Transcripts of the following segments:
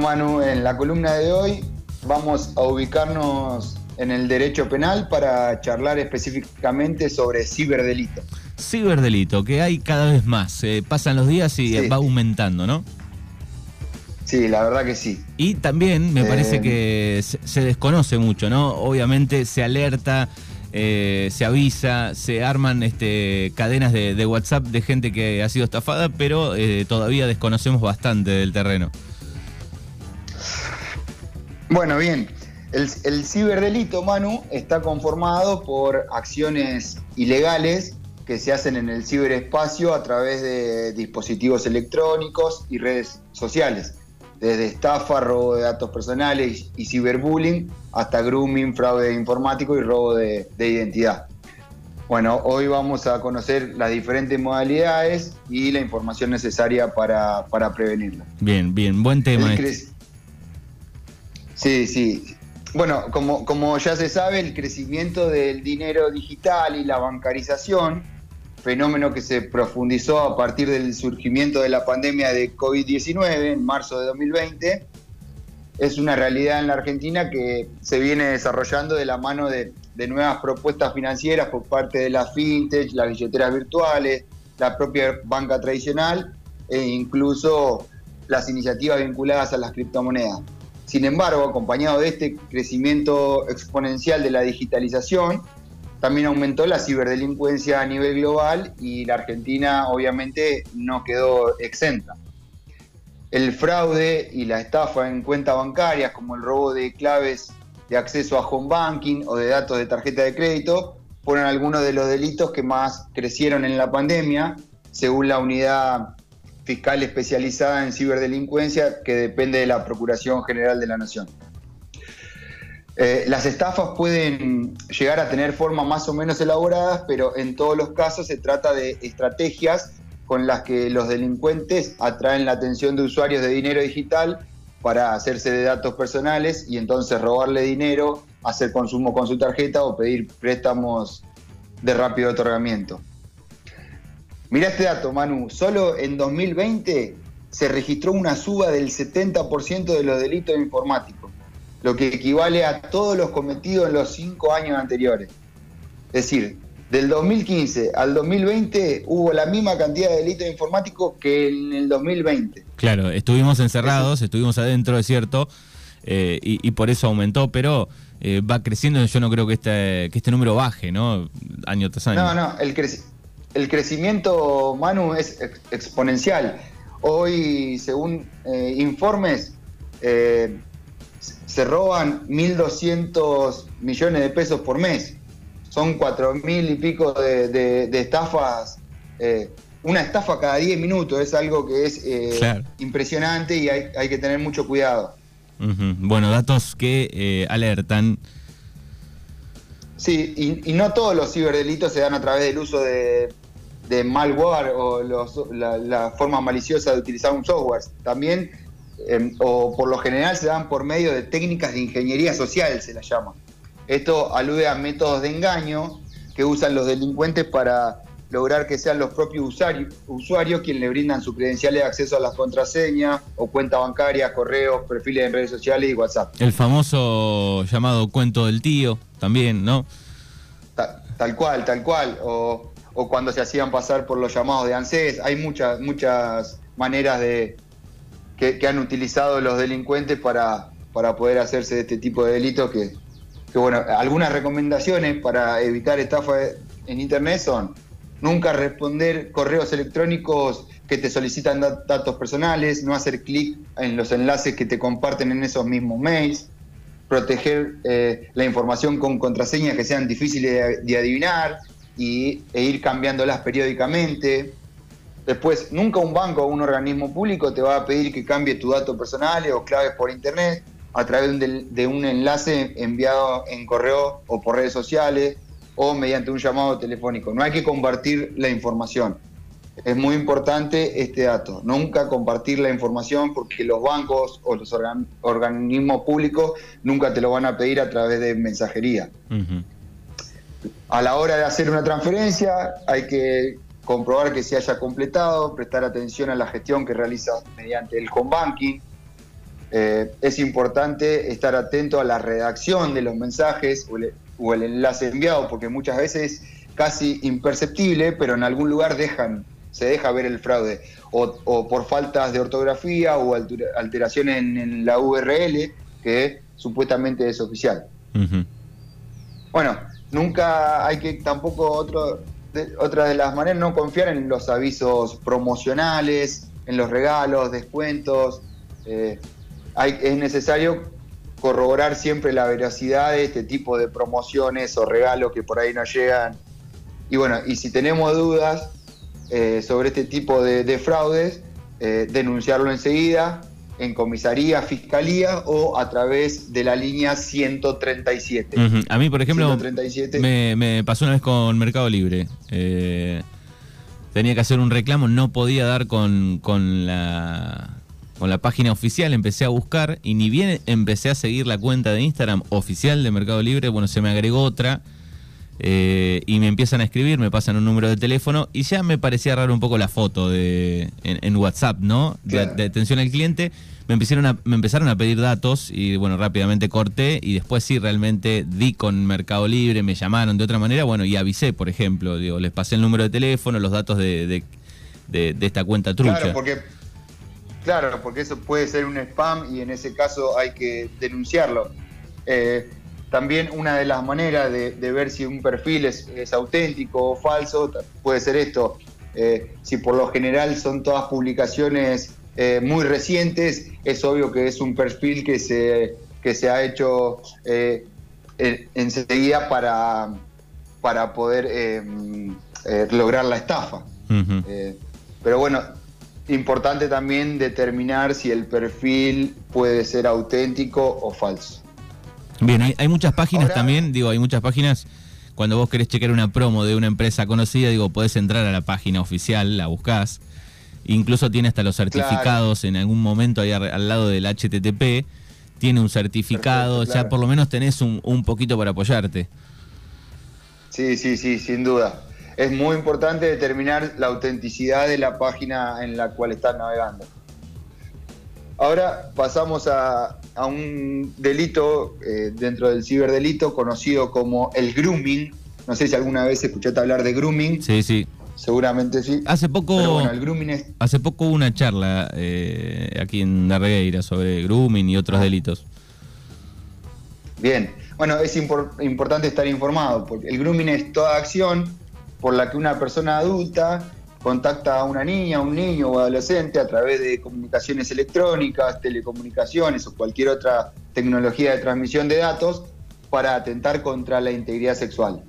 Manu, en la columna de hoy vamos a ubicarnos en el derecho penal para charlar específicamente sobre ciberdelito. Ciberdelito, que hay cada vez más. Eh, pasan los días y va aumentando, ¿no? Sí, la verdad que sí. Y también me parece eh, que se, desconoce mucho, ¿no? Obviamente se alerta, eh, se avisa, se arman este, cadenas de, WhatsApp de gente que ha sido estafada, pero todavía desconocemos bastante del terreno. Bueno, bien. El, ciberdelito, Manu, está conformado por acciones ilegales que se hacen en el ciberespacio a través de dispositivos electrónicos y redes sociales, desde estafa, robo de datos personales y ciberbullying hasta grooming, fraude informático y robo de, identidad. Bueno, hoy vamos a conocer las diferentes modalidades y la información necesaria para, prevenirlo. Bien, bien, buen tema. Este. Sí, sí. Bueno, como, como ya se sabe, el crecimiento del dinero digital y la bancarización, fenómeno que se profundizó a partir del surgimiento de la pandemia de COVID-19 en marzo de 2020, es una realidad en la Argentina que se viene desarrollando de la mano de, nuevas propuestas financieras por parte de la fintech, las billeteras virtuales, la propia banca tradicional e incluso las iniciativas vinculadas a las criptomonedas. Sin embargo, acompañado de este crecimiento exponencial de la digitalización, también aumentó la ciberdelincuencia a nivel global y la Argentina obviamente no quedó exenta. El fraude y la estafa en cuentas bancarias, como el robo de claves de acceso a home banking o de datos de tarjeta de crédito, fueron algunos de los delitos que más crecieron en la pandemia, según la unidad fiscal especializada en ciberdelincuencia que depende de la Procuración General de la Nación. Eh, las estafas pueden llegar a tener formas más o menos elaboradas, pero en todos los casos se trata de estrategias con las que los delincuentes atraen la atención de usuarios de dinero digital para hacerse de datos personales y entonces robarle dinero, hacer consumo con su tarjeta o pedir préstamos de rápido otorgamiento. Mirá este dato, Manu. Solo en 2020 se registró una suba del 70% de los delitos informáticos, lo que equivale a todos los cometidos en los cinco años anteriores. Es decir, del 2015 al 2020 hubo la misma cantidad de delitos informáticos que en el 2020. Claro, estuvimos encerrados, estuvimos adentro, es cierto, eh, y, por eso aumentó, pero eh, va creciendo. Yo no creo que este, que este número baje, ¿no? Año tras año. No, no, el crecimiento el crecimiento, Manu, es exponencial. Hoy, según eh, informes, eh, se roban 1.200 millones de pesos por mes. Son 4.000 y pico de, estafas. Eh, una estafa cada 10 minutos es algo que es impresionante y hay, que tener mucho cuidado. Bueno, datos que alertan Sí, y, no todos los ciberdelitos se dan a través del uso de, malware o la, forma maliciosa de utilizar un software. También, em, o por lo general, se dan por medio de técnicas de ingeniería social, se las llama. Esto alude a métodos de engaño que usan los delincuentes para lograr que sean los propios usuarios, usuarios quienes le brindan sus credenciales de acceso a las contraseñas o cuentas bancarias, correos, perfiles en redes sociales y WhatsApp. El famoso llamado cuento del tío también, ¿no? tal cual, tal cual. O, cuando se hacían pasar por los llamados de ANSES. Hay muchas, muchas maneras de que, han utilizado los delincuentes para, para poder hacerse de este tipo de delitos que, que bueno, algunas recomendaciones para evitar estafa en internet son nunca responder correos electrónicos que te solicitan datos personales, no hacer clic en los enlaces que te comparten en esos mismos mails, proteger eh, la información con contraseñas que sean difíciles de, adivinar y, e ir cambiándolas periódicamente. Después, nunca un banco o un organismo público te va a pedir que cambie tus datos personales o claves por internet a través de un enlace enviado en correo o por redes sociales o mediante un llamado telefónico. No hay que compartir la información. Es muy importante este dato, nunca compartir la información porque los bancos o los organismos públicos nunca te lo van a pedir a través de mensajería. A la hora de hacer una transferencia hay que comprobar que se haya completado, prestar atención a la gestión que realiza mediante el home banking, eh, es importante estar atento a la redacción de los mensajes o el, enlace enviado, porque muchas veces casi imperceptible, pero en algún lugar dejan, se deja ver el fraude, o, por faltas de ortografía o alteraciones en, la URL, que supuestamente es oficial. Bueno, nunca hay que tampoco otro, otra de las maneras no confiar en los avisos promocionales, en los regalos, descuentos. Eh, es necesario corroborar siempre la veracidad de este tipo de promociones o regalos que por ahí no llegan. Y bueno, y si tenemos dudas eh, sobre este tipo de, fraudes, eh, denunciarlo enseguida en comisaría, fiscalía o a través de la línea 137. A mí, por ejemplo, Me, pasó una vez con Mercado Libre. Eh, tenía que hacer un reclamo, no podía dar con, con la con la página oficial, empecé a buscar y ni bien empecé a seguir la cuenta de Instagram oficial de Mercado Libre, bueno, se me agregó otra eh, y me empiezan a escribir, me pasan un número de teléfono y ya me parecía raro un poco la foto de, en, WhatsApp, ¿no? De, atención al cliente. Me, empezaron a, me empezaron a pedir datos y bueno, rápidamente corté y después sí, realmente di con Mercado Libre, me llamaron de otra manera, bueno, y avisé, por ejemplo, digo, les pasé el número de teléfono, los datos de, de esta cuenta trucha. Claro, porque Claro, porque eso puede ser un spam y en ese caso hay que denunciarlo. Eh, también una de las maneras de, ver si un perfil es, auténtico o falso puede ser esto. Eh, si por lo general son todas publicaciones eh, muy recientes, es obvio que es un perfil que se, que se ha hecho enseguida para, para poder lograr la estafa. pero bueno, importante también determinar si el perfil puede ser auténtico o falso. Bien, hay, muchas páginas también, digo, hay muchas páginas, cuando vos querés chequear una promo de una empresa conocida, digo, podés entrar a la página oficial, la buscás, incluso tiene hasta los certificados en algún momento ahí al lado del HTTP, tiene un certificado, ya por lo menos tenés un, un poquito para apoyarte. Sí, sí, sí, sin duda es muy importante determinar la autenticidad de la página en la cual estás navegando. Ahora pasamos a, un delito eh, dentro del ciberdelito conocido como el grooming. No sé si alguna vez escuchaste hablar de grooming. Sí, sí. Seguramente sí. Hace poco, el grooming hace poco hubo una charla eh, aquí en Darregueira sobre grooming y otros delitos. Bien, bueno, es importante estar informado porque el grooming es toda acción por la que una persona adulta contacta a una niña, un niño o adolescente a través de comunicaciones electrónicas, telecomunicaciones o cualquier otra tecnología de transmisión de datos para atentar contra la integridad sexual.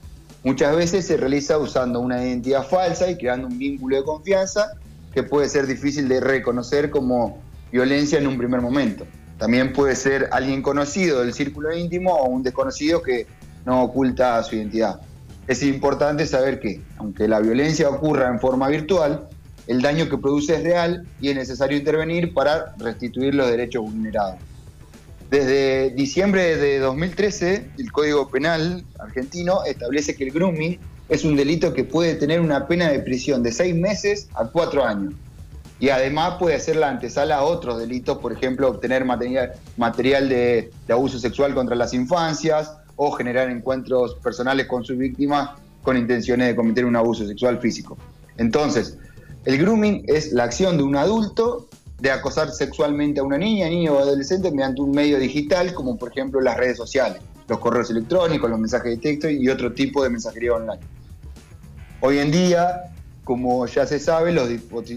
Muchas veces se realiza usando una identidad falsa y creando un vínculo de confianza que puede ser difícil de reconocer como violencia en un primer momento. También puede ser alguien conocido del círculo íntimo o un desconocido que no oculta su identidad es importante saber que, aunque la violencia ocurra en forma virtual, el daño que produce es real y es necesario intervenir para restituir los derechos vulnerados. Desde diciembre de 2013, el Código Penal argentino establece que el grooming es un delito que puede tener una pena de prisión de seis meses a cuatro años. Y además puede ser la antesala a otros delitos, por ejemplo, obtener material, de abuso sexual contra las infancias, o generar encuentros personales con sus víctimas con intenciones de cometer un abuso sexual físico. Entonces, el grooming es la acción de un adulto de acosar sexualmente a una niña, niño o adolescente mediante un medio digital, como por ejemplo las redes sociales, los correos electrónicos, los mensajes de texto y otro tipo de mensajería online. Hoy en día, como ya se sabe, los,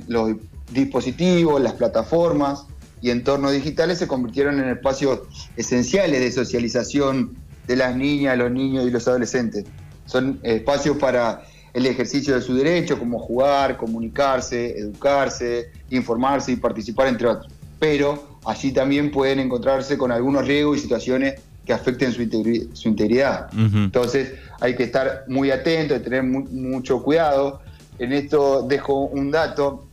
los dispositivos, las plataformas y entornos digitales se convirtieron en espacios esenciales de socialización de las niñas, los niños y los adolescentes. Son espacios para el ejercicio de su derecho, como jugar, comunicarse, educarse, informarse y participar, entre otros. Pero allí también pueden encontrarse con algunos riesgos y situaciones que afecten su, integridad. Entonces hay que estar muy atento, tener mucho cuidado. En esto dejo un dato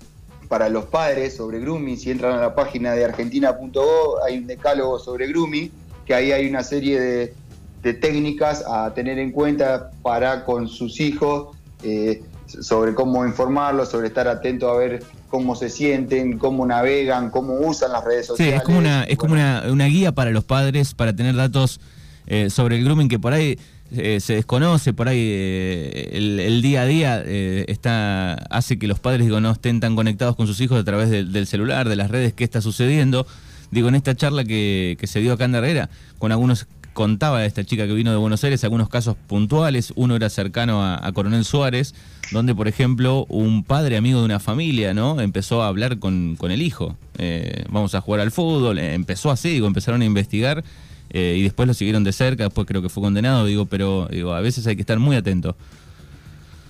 para los padres sobre grooming. Si entran a la página de argentina.gov, hay un decálogo sobre grooming, que ahí hay una serie de, de técnicas a tener en cuenta para con sus hijos, eh, sobre cómo informarlos, sobre estar atento a ver cómo se sienten, cómo navegan, cómo usan las redes sociales. Sí, es como una, es como una, una, guía para los padres para tener datos eh, sobre el grooming que por ahí eh, se desconoce, por ahí eh, el, día a día está hace que los padres digo, no estén tan conectados con sus hijos a través del celular, de las redes, qué está sucediendo. Digo, en esta charla que, que se dio acá en Herrera, con algunos contaba esta chica que vino de Buenos Aires algunos casos puntuales. Uno era cercano a, Coronel Suárez, donde, por ejemplo, un padre amigo de una familia, ¿no? Empezó a hablar con, el hijo. Eh, vamos a jugar al fútbol. Eh, empezó así, digo, empezaron a investigar eh, y después lo siguieron de cerca. Después creo que fue condenado, digo, pero digo, a veces hay que estar muy atento.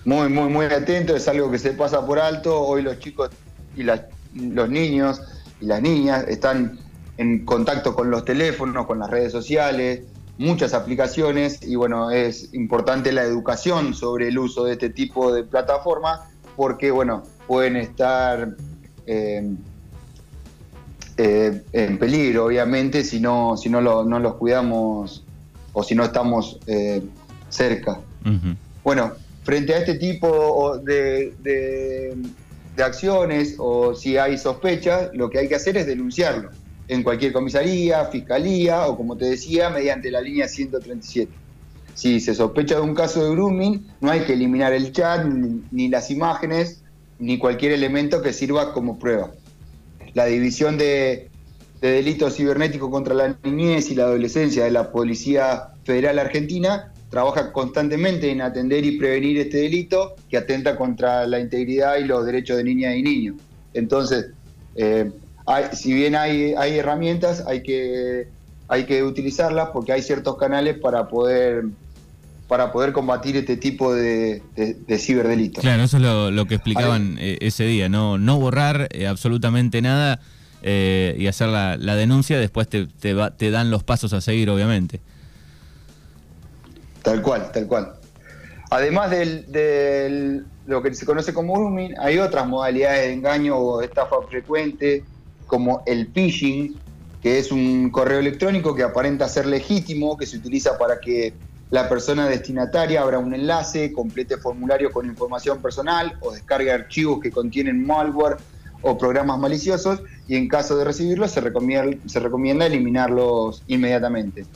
Muy, muy, muy atento. Es algo que se pasa por alto. Hoy los chicos y los niños y las niñas están en contacto con los teléfonos, con las redes sociales, muchas aplicaciones y bueno, es importante la educación sobre el uso de este tipo de plataformas porque bueno, pueden estar eh, eh, en peligro obviamente si no, si no, no los cuidamos o si no estamos eh, cerca. Bueno, frente a este tipo de, de acciones o si hay sospechas, lo que hay que hacer es denunciarlo en cualquier comisaría, fiscalía o, como te decía, mediante la línea 137. Si se sospecha de un caso de grooming, no hay que eliminar el chat, ni, las imágenes, ni cualquier elemento que sirva como prueba. La división de, delitos cibernéticos contra la niñez y la adolescencia de la Policía Federal Argentina trabaja constantemente en atender y prevenir este delito que atenta contra la integridad y los derechos de niñas y niños. Entonces, eh, si bien hay, hay herramientas, hay que, hay que utilizarlas porque hay ciertos canales para poder para poder combatir este tipo de, ciberdelitos. Claro, eso es lo, que explicaban eh, ese día, no, no borrar eh, absolutamente nada eh, y hacer la, denuncia, después te, te, dan los pasos a seguir, obviamente. Tal cual, tal cual. Además de lo que se conoce como grooming, hay otras modalidades de engaño o estafa frecuente como el phishing, que es un correo electrónico que aparenta ser legítimo, que se utiliza para que la persona destinataria abra un enlace, complete formulario con información personal o descargue archivos que contienen malware o programas maliciosos y en caso de recibirlos se recomienda, se recomienda eliminarlos inmediatamente.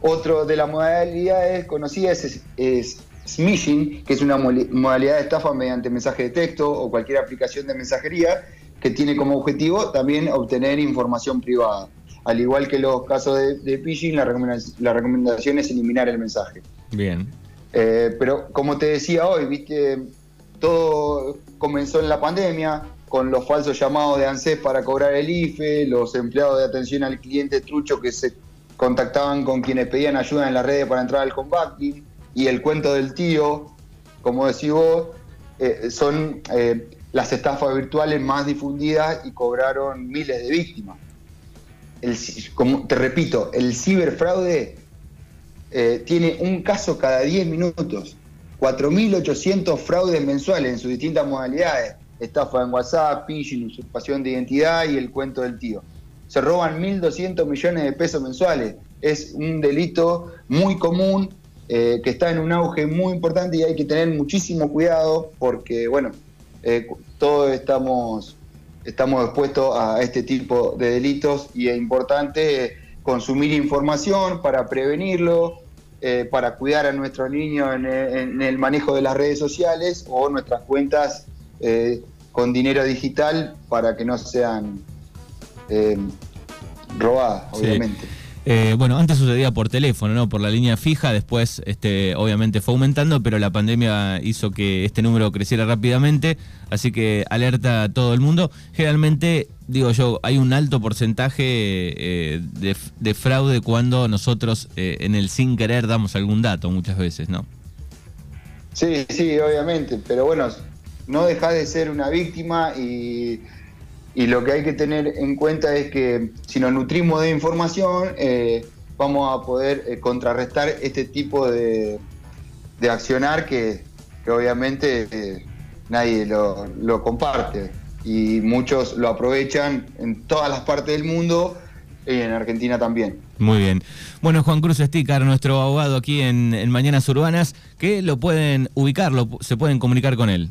Otro de las modalidades conocidas es, es smishing, que es una modalidad de estafa mediante mensaje de texto o cualquier aplicación de mensajería que tiene como objetivo también obtener información privada. Al igual que los casos de, phishing, la recomendación, es eliminar el mensaje. Bien. Eh, pero como te decía hoy, viste, todo comenzó en la pandemia, con los falsos llamados de ANSES para cobrar el IFE, los empleados de atención al cliente trucho que se contactaban con quienes pedían ayuda en las redes para entrar al combating, y el cuento del tío, como decís vos, eh, son eh, las estafas virtuales más difundidas y cobraron miles de víctimas. como te repito, el ciberfraude eh, tiene un caso cada 10 minutos, 4.800 fraudes mensuales en sus distintas modalidades, estafa en WhatsApp, phishing, usurpación de identidad y el cuento del tío. Se roban 1.200 millones de pesos mensuales. Es un delito muy común eh, que está en un auge muy importante y hay que tener muchísimo cuidado porque, bueno, eh, todos estamos, estamos expuestos a este tipo de delitos y es importante consumir información para prevenirlo, eh, para cuidar a nuestros niños en, el manejo de las redes sociales o nuestras cuentas eh, con dinero digital para que no sean robadas, obviamente. Eh, bueno, antes sucedía por teléfono, ¿no? Por la línea fija, después este, obviamente fue aumentando, pero la pandemia hizo que este número creciera rápidamente, así que alerta a todo el mundo. Generalmente, digo yo, hay un alto porcentaje eh, de, fraude cuando nosotros eh, en el sin querer damos algún dato muchas veces, ¿no? Sí, sí, obviamente, pero bueno, no deja de ser una víctima y y lo que hay que tener en cuenta es que si nos nutrimos de información, eh, vamos a poder eh, contrarrestar este tipo de, accionar que, obviamente eh, nadie lo, comparte y muchos lo aprovechan en todas las partes del mundo y en Argentina también. Muy bien. Bueno, Juan Cruz Estícar, nuestro abogado aquí en, Mañanas Urbanas, que lo pueden ubicar, se pueden comunicar con él.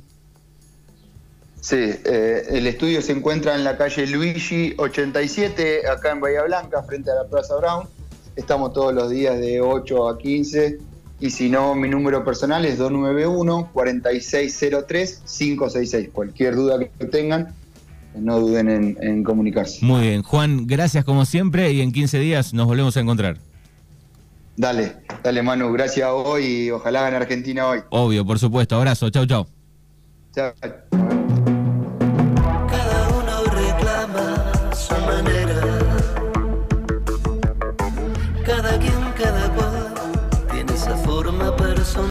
Sí, eh, el estudio se encuentra en la calle Luigi 87, acá en Bahía Blanca, frente a la Plaza Brown. Estamos todos los días de 8 a 15 y si no, mi número personal es 291-4603-566. Cualquier duda que tengan, no duden en, en, comunicarse. Muy bien, Juan, gracias como siempre y en 15 días nos volvemos a encontrar. Dale, dale Manu, gracias a hoy y ojalá gane Argentina hoy. Obvio, por supuesto. Abrazo, chau, chau. Chao.